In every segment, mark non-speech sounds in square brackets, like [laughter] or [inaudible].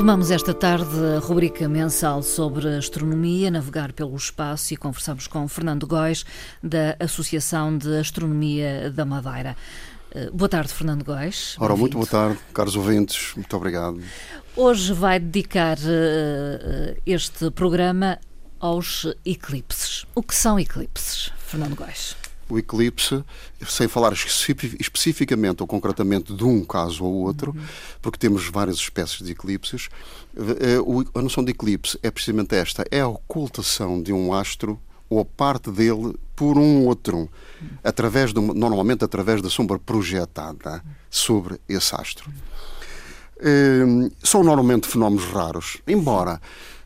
Retomamos esta tarde a rubrica mensal sobre astronomia, navegar pelo espaço e conversamos com Fernando Góis, da Associação de Astronomia da Madeira. Eh, boa tarde, Fernando Góis. Ora, muito boa tarde, caros ouvintes, muito obrigado. Hoje vai dedicar uh, este programa aos eclipses. O que são eclipses, Fernando Góis? O eclipse, sem falar especificamente ou concretamente de um caso ou outro, uhum. porque temos várias espécies de eclipses, eh, a noção de eclipse é precisamente esta: é a ocultação de um astro ou parte dele por um outro, através de, normalmente através da sombra projetada sobre esse astro. Ehm, são normalmente fenómenos raros, embora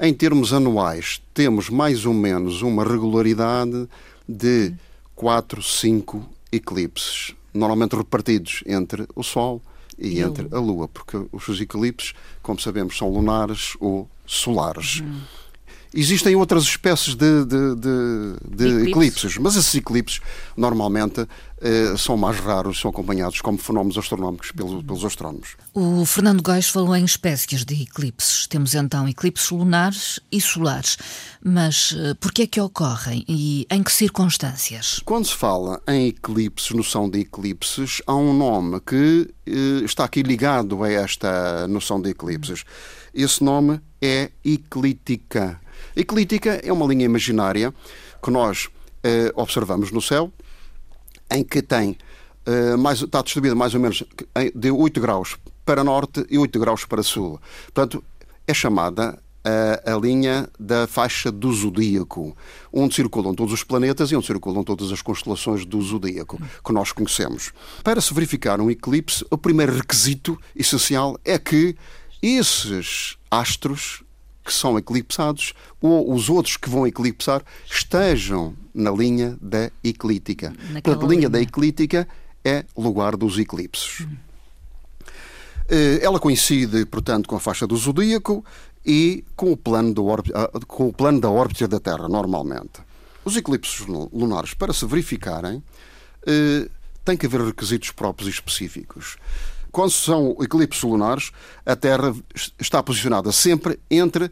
em termos anuais temos mais ou menos uma regularidade de quatro, cinco eclipses, normalmente repartidos entre o Sol e, e entre a Lua, porque os eclipses, como sabemos, são lunares ou solares. Uhum. Existem outras espécies de, de, de, de eclipses, mas esses eclipses normalmente eh, são mais raros, são acompanhados como fenómenos astronómicos pelos, pelos astrónomos. O Fernando Góis falou em espécies de eclipses. Temos então eclipses lunares e solares. Mas eh, por que é que ocorrem e em que circunstâncias? Quando se fala em eclipses, noção de eclipses, há um nome que eh, está aqui ligado a esta noção de eclipses. Esse nome é eclíptica. Eclíptica é uma linha imaginária que nós eh, observamos no céu, em que tem eh, mais, está distribuída mais ou menos de 8 graus para norte e 8 graus para sul. Portanto, é chamada a, a, linha da faixa do zodíaco, onde circulam todos os planetas e onde circulam todas as constelações do zodíaco que nós conhecemos. Para se verificar um eclipse, o primeiro requisito essencial é que esses astros que são eclipsados ou os outros que vão eclipsar estejam na linha da eclíptica. Portanto, a linha, linha da eclíptica é lugar dos eclipses. Hum. Ela coincide, portanto, com a faixa do zodíaco e com o plano, do ah, com o plano da órbita da Terra, normalmente. Os eclipses lunares, para se verificarem, eh, têm que haver requisitos próprios e específicos. Quando são eclipses lunares, a Terra está posicionada sempre entre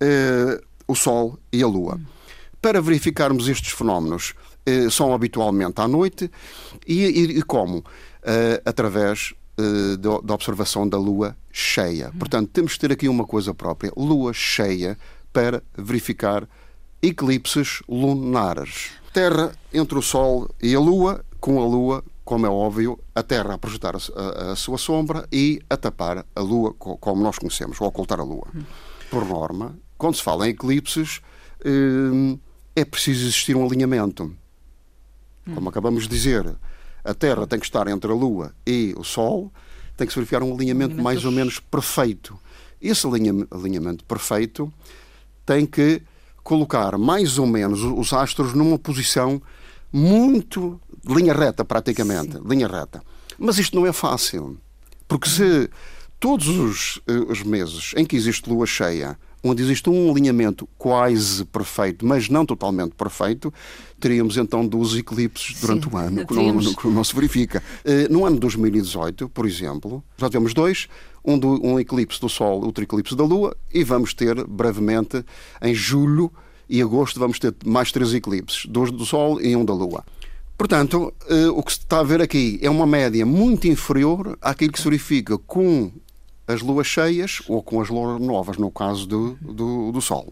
eh, o Sol e a Lua. Para verificarmos estes fenómenos, eh, são habitualmente à noite e, e, e como? Eh, através da observação da Lua cheia. Portanto, temos que ter aqui uma coisa própria: Lua cheia para verificar eclipses lunares. Terra entre o Sol e a Lua, com a Lua como é óbvio, a Terra a projetar a, a, sua sombra e a tapar a Lua como nós conhecemos, ou ocultar a Lua. Por norma, quando se fala em eclipses, hum, é preciso existir um alinhamento. Como acabamos de dizer, a Terra tem que estar entre a Lua e o Sol, tem que se verificar um alinhamento mais ou menos perfeito. Esse alinhamento perfeito tem que colocar mais ou menos os astros numa posição muito linha reta, praticamente, Sim. linha reta. Mas isto não é fácil, porque se todos os, eh, os meses em que existe lua cheia, onde existe um alinhamento quase perfeito, mas não totalmente perfeito, teríamos então 12 eclipses durante Sim, o ano, [laughs] que não, que não, se verifica. Eh, no ano de 2018, por exemplo, já tivemos dois, um, do, um eclipse do Sol, outro eclipse da Lua, e vamos ter brevemente, em julho e agosto, vamos ter mais três eclipses, dois do Sol e um da Lua. Portanto, eh, o que se está a ver aqui é uma média muito inferior àquilo que se verifica com as luas cheias ou com as luas novas, no caso do, do, do Sol.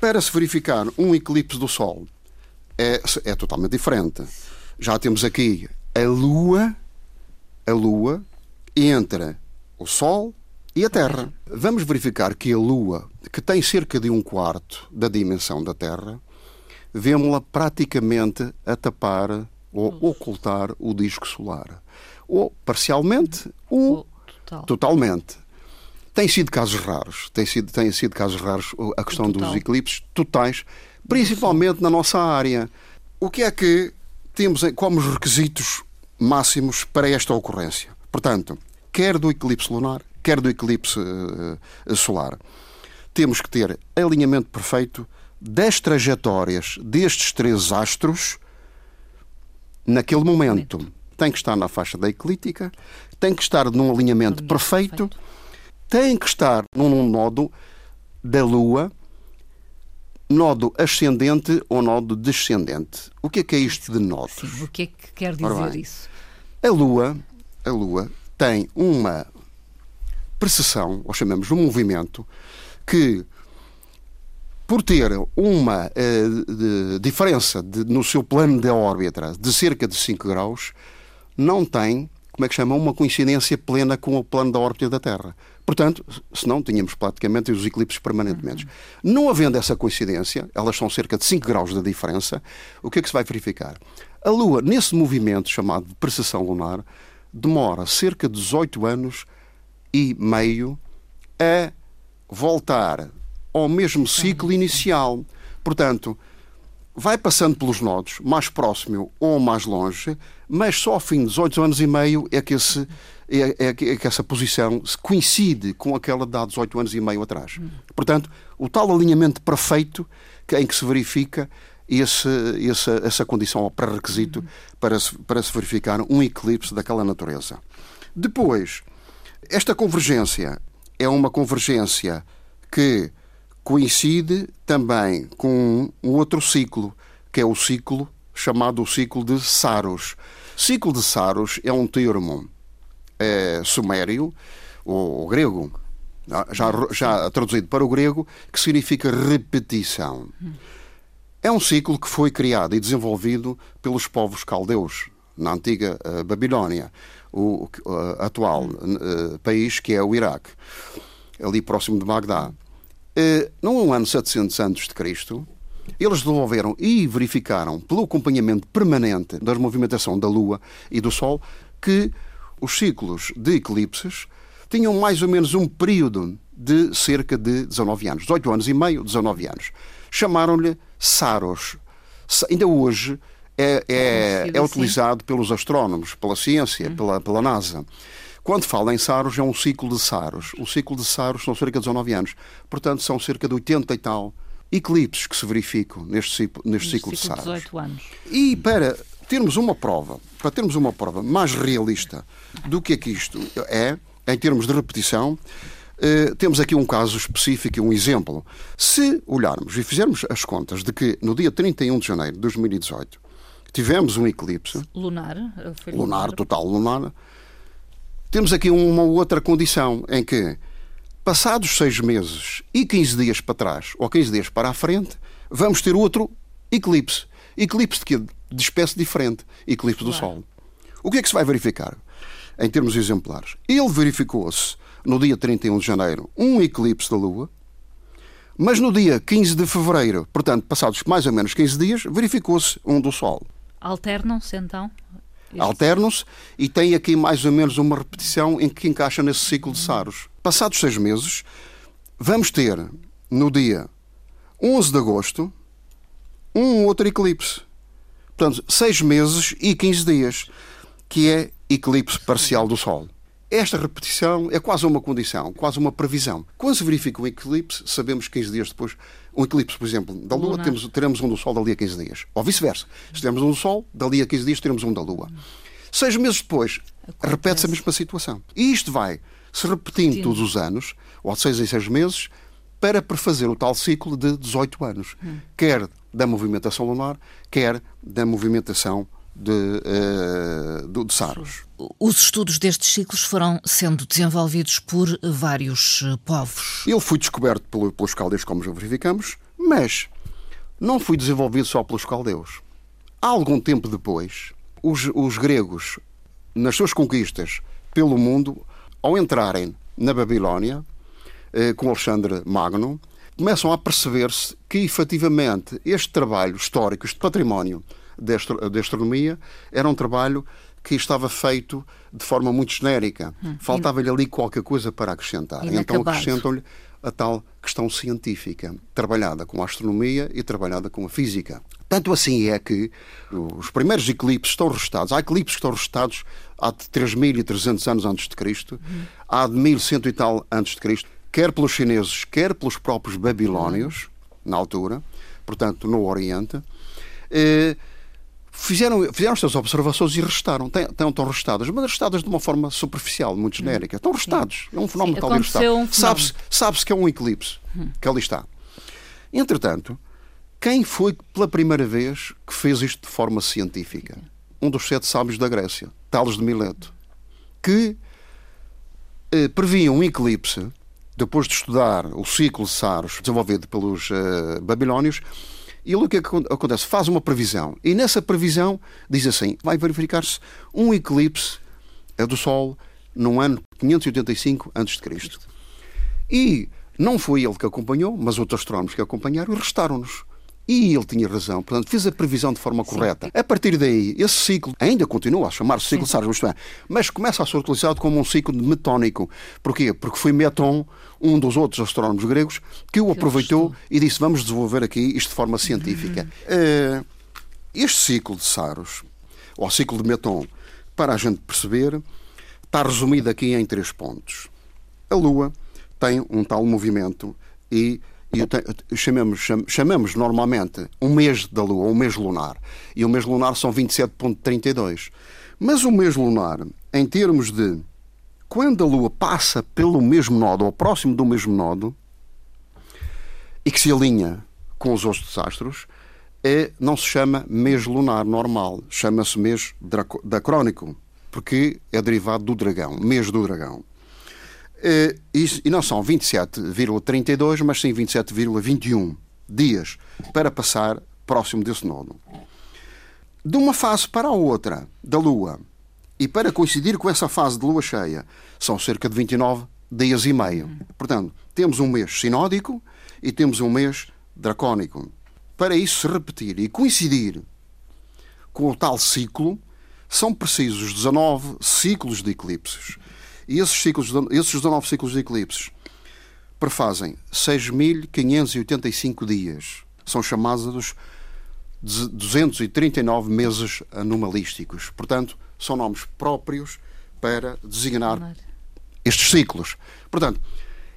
Para se verificar um eclipse do Sol é, é totalmente diferente. Já temos aqui a Lua, a Lua entre o Sol e a Terra. Vamos verificar que a Lua, que tem cerca de um quarto da dimensão da Terra, vemos-la praticamente a tapar ou ocultar o disco solar. Ou parcialmente ou Total. totalmente. Tem sido casos raros. Tem sido, tem sido casos raros a questão dos eclipses totais, principalmente na nossa área. O que é que temos como requisitos máximos para esta ocorrência? Portanto, quer do eclipse lunar, quer do eclipse uh, solar, temos que ter alinhamento perfeito das trajetórias destes três astros naquele momento. Tem que estar na faixa da eclíptica, tem que estar num alinhamento perfeito, perfeito, tem que estar num nodo da Lua, nodo ascendente ou nodo descendente. O que é que é isto de nodos? Sim, o que é que quer dizer isso? A Lua, a Lua tem uma precessão, ou chamamos de um movimento, que por ter uma uh, diferença de, no seu plano de órbita de cerca de 5 graus, não tem, como é que chama, uma coincidência plena com o plano da órbita da Terra. Portanto, senão tínhamos praticamente os eclipses permanentemente. Uhum. Não havendo essa coincidência, elas são cerca de 5 graus de diferença, o que é que se vai verificar? A Lua, nesse movimento chamado de precessão lunar, demora cerca de 18 anos e meio a voltar ao mesmo ciclo inicial. Portanto, vai passando pelos nodos, mais próximo ou mais longe, mas só ao fim de 18 anos e meio é que, esse, é, é, é que essa posição coincide com aquela de há 18 anos e meio atrás. Portanto, o tal alinhamento perfeito em que se verifica esse, esse, essa condição ou pré-requisito para se, para se verificar um eclipse daquela natureza. Depois, esta convergência é uma convergência que coincide também com um outro ciclo, que é o ciclo chamado o ciclo de Saros. Ciclo de Saros é um termo é, sumério, ou grego, já, já traduzido para o grego, que significa repetição. É um ciclo que foi criado e desenvolvido pelos povos caldeus, na antiga uh, Babilónia, o uh, atual uh, país que é o Iraque, ali próximo de Bagdá. Eh, no ano 700 a.C., eles desenvolveram e verificaram, pelo acompanhamento permanente da movimentação da Lua e do Sol, que os ciclos de eclipses tinham mais ou menos um período de cerca de 19 anos, 18 anos e meio, 19 anos. Chamaram-lhe Saros. Ainda hoje é, é, é utilizado pelos astrónomos, pela ciência, hum. pela, pela NASA. Quando fala em Saros, é um ciclo de Saros. O ciclo de Saros são cerca de 19 anos. Portanto, são cerca de 80 e tal eclipses que se verificam neste, ciclo, neste ciclo, ciclo de Saros. 18 anos. E para termos uma prova, para termos uma prova mais realista do que é que isto é, em termos de repetição, Uh, temos aqui um caso específico, um exemplo. Se olharmos e fizermos as contas de que no dia 31 de janeiro de 2018 tivemos um eclipse lunar, lunar, lunar, total lunar, temos aqui uma outra condição em que, passados seis meses e 15 dias para trás, ou 15 dias para a frente, vamos ter outro eclipse. Eclipse de quê? De espécie diferente. Eclipse do Sol. O que é que se vai verificar? Em termos exemplares. Ele verificou-se no dia 31 de janeiro um eclipse da Lua, mas no dia 15 de fevereiro, portanto, passados mais ou menos 15 dias, verificou-se um do Sol. Alternam-se então? Alternam-se e tem aqui mais ou menos uma repetição em que encaixa nesse ciclo de Saros. Passados seis meses, vamos ter no dia 11 de agosto um outro eclipse. Portanto, seis meses e 15 dias, que é eclipse parcial do Sol. Esta repetição é quase uma condição, quase uma previsão. Quando se verifica um eclipse, sabemos 15 dias depois. Um eclipse, por exemplo, da Lua, temos, teremos um do Sol dali a 15 dias. Ou vice-versa. Se tivermos um do Sol, dali a 15 dias teremos um da Lua. Seis meses depois, repete-se a mesma situação. E isto vai se repetindo Sim. todos os anos, ou de seis em seis meses, para prefazer o tal ciclo de 18 anos. Hum. Quer da movimentação lunar, quer da movimentação de, uh, de Saros. Os estudos destes ciclos foram sendo desenvolvidos por vários eh, povos. Ele foi descoberto pelos caldeus, como já verificamos, mas não foi desenvolvido só pelos caldeus. Há algum tempo depois, os, os gregos, nas suas conquistas pelo mundo, ao entrarem na Babilónia, eh, com Alexandre Magno, começam a perceber-se que, efetivamente, este trabalho histórico, este património de astronomia, era um trabalho que estava feito de forma muito genérica. Hum. Faltava-lhe ali qualquer coisa para acrescentar. Então acrescentam-lhe a tal questão científica, trabalhada com a astronomia e trabalhada com a física. Tanto assim é que os primeiros eclipses estão registados. Há eclipses que estão registados há de 3.300 anos antes de Cristo, uhum. há de 1.100 e tal antes de Cristo, quer pelos chineses, quer pelos próprios babilónios, na altura, portanto, no Oriente. Eh, fizeram, fizeram estas observações e restaram. estão restadas, mas restadas de uma forma superficial, muito genérica. Estão restados. É um fenómeno Sim, talvez restado. Um Sabe-se sabe que é um eclipse hum. que ali está. Entretanto, quem foi pela primeira vez que fez isto de forma científica? Um dos sete sábios da Grécia, Tales de Mileto, que eh, previa um eclipse depois de estudar o ciclo de Saros desenvolvido pelos uh, babilónios e o que acontece? Faz uma previsão. E nessa previsão diz assim: vai verificar-se um eclipse do Sol no ano 585 a.C. E não foi ele que acompanhou, mas outros astrónomos que acompanharam e restaram-nos. E ele tinha razão, portanto, fez a previsão de forma correta. Sim. A partir daí, esse ciclo ainda continua a chamar-se ciclo de é, mas começa a ser utilizado como um ciclo metónico. Porquê? Porque foi Meton, um dos outros astrónomos gregos, que o aproveitou e disse: vamos desenvolver aqui isto de forma científica. Uhum. este ciclo de Saros, ou ciclo de Meton, para a gente perceber, está resumido aqui em três pontos. A Lua tem um tal movimento e e chamamos, chamamos normalmente um mês da Lua, um mês lunar. E o mês lunar são 27,32. Mas o mês lunar, em termos de quando a Lua passa pelo mesmo nodo, ou próximo do mesmo nodo, e que se alinha com os outros astros, é, não se chama mês lunar normal, chama-se mês dacrónico, porque é derivado do dragão, mês do dragão. Eh, e não são 27,32, mas sim 27,21 dias para passar próximo desse nodo. De uma fase para a outra da Lua, e para coincidir com essa fase de Lua cheia, são cerca de 29 dias e meio. Portanto, temos um mês sinódico e temos um mês dracónico. Para isso se repetir e coincidir com o tal ciclo, são precisos 19 ciclos de eclipses. E esses, ciclos, esses 19 ciclos de eclipses prefazem 6.585 dias. São chamados 239 meses anomalísticos. Portanto, são nomes próprios para designar estes ciclos. Portanto,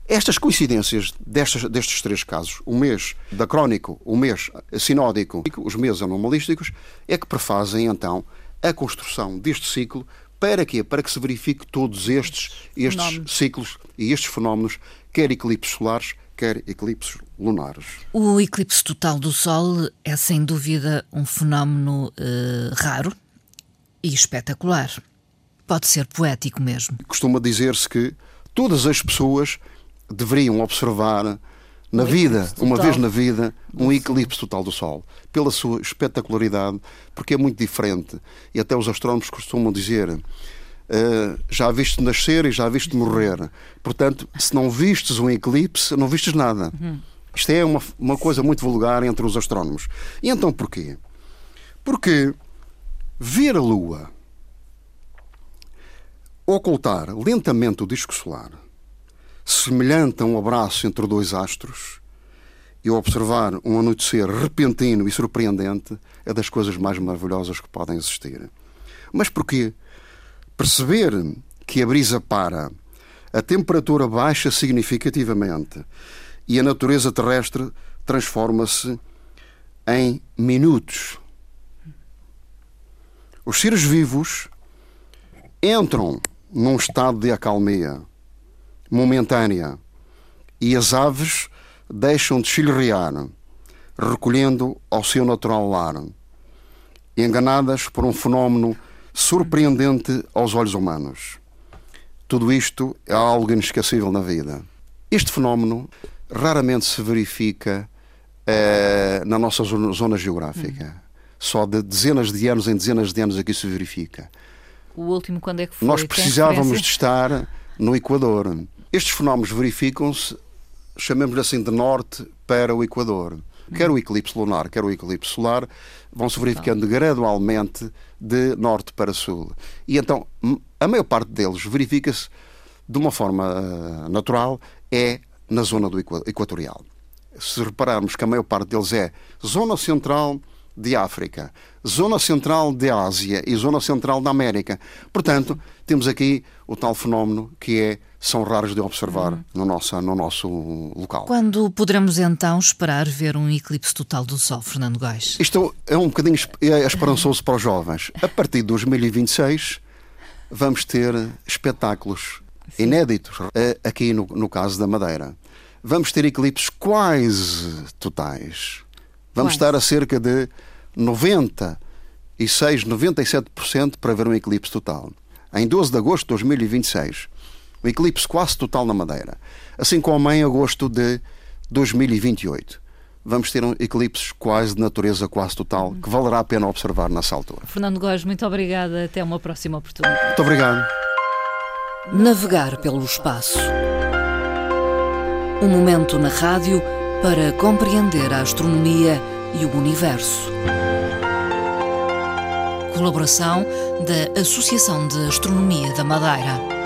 estas coincidências destes, destes três casos, o mês da crónico, o mês sinódico, os meses anomalísticos, é que prefazem então a construção deste ciclo para quê? Para que se verifique todos estes, estes ciclos e estes fenómenos, quer eclipses solares, quer eclipses lunares. O eclipse total do Sol é sem dúvida um fenómeno uh, raro e espetacular. Pode ser poético mesmo. Costuma dizer-se que todas as pessoas deveriam observar na vida, uma vez na vida, um eclipse total do Sol, pela sua espetacularidade, porque é muito diferente. E até os astrónomos costumam dizer: uh, já viste nascer e já viste morrer. Portanto, se não vistes um eclipse, não vistes nada. Isto é uma, uma coisa muito vulgar entre os astrónomos. E então porquê? Porque ver a Lua ocultar lentamente o disco solar semelhante a um abraço entre dois astros, e observar um anoitecer repentino e surpreendente é das coisas mais maravilhosas que podem existir. Mas porquê? Perceber que a brisa para, a temperatura baixa significativamente e a natureza terrestre transforma-se em minutos. Os seres vivos entram num estado de acalmia momentânea e as aves deixam de chilrear, recolhendo ao seu natural lar, enganadas por um fenómeno surpreendente aos olhos humanos. Tudo isto é algo inesquecível na vida. Este fenómeno raramente se verifica eh, na nossa zona, zona geográfica. Só de dezenas de anos em dezenas de anos aqui se verifica. O último, quando é que foi? Nós precisávamos de estar no Equador. Estes fenómenos verificam-se, chamemos-lhe assim, de norte para o Equador. Quer o eclipse lunar, quer o eclipse solar, vão se verificando gradualmente de norte para sul. E então, a maior parte deles verifica-se de uma forma uh, natural, é na zona do equatorial. Se repararmos que a maior parte deles é zona central de África, zona central de Ásia e zona central da América. Portanto, temos aqui o tal fenómeno que é são raros de observar uhum. no, nosso, no nosso local. Quando poderemos então esperar ver um eclipse total do Sol, Fernando Gás? Isto é um bocadinho é esperançoso para os jovens. A partir de 2026 vamos ter espetáculos Sim. inéditos eh, aqui no, no caso da Madeira. Vamos ter eclipses quase totais. Vamos estar a cerca de 96, 97% para ver um eclipse total. Em 12 de agosto de 2026, um eclipse quase total na Madeira. Assim como em agosto de 2028 vamos ter um eclipse quase de natureza quase total, que valerá a pena observar nessa altura. Fernando Góes, muito obrigada. Até uma próxima oportunidade. Muito obrigado. Navegar pelo espaço. Um momento na rádio para compreender a astronomia e o universo. Colaboração da Associação de Astronomia da Madeira.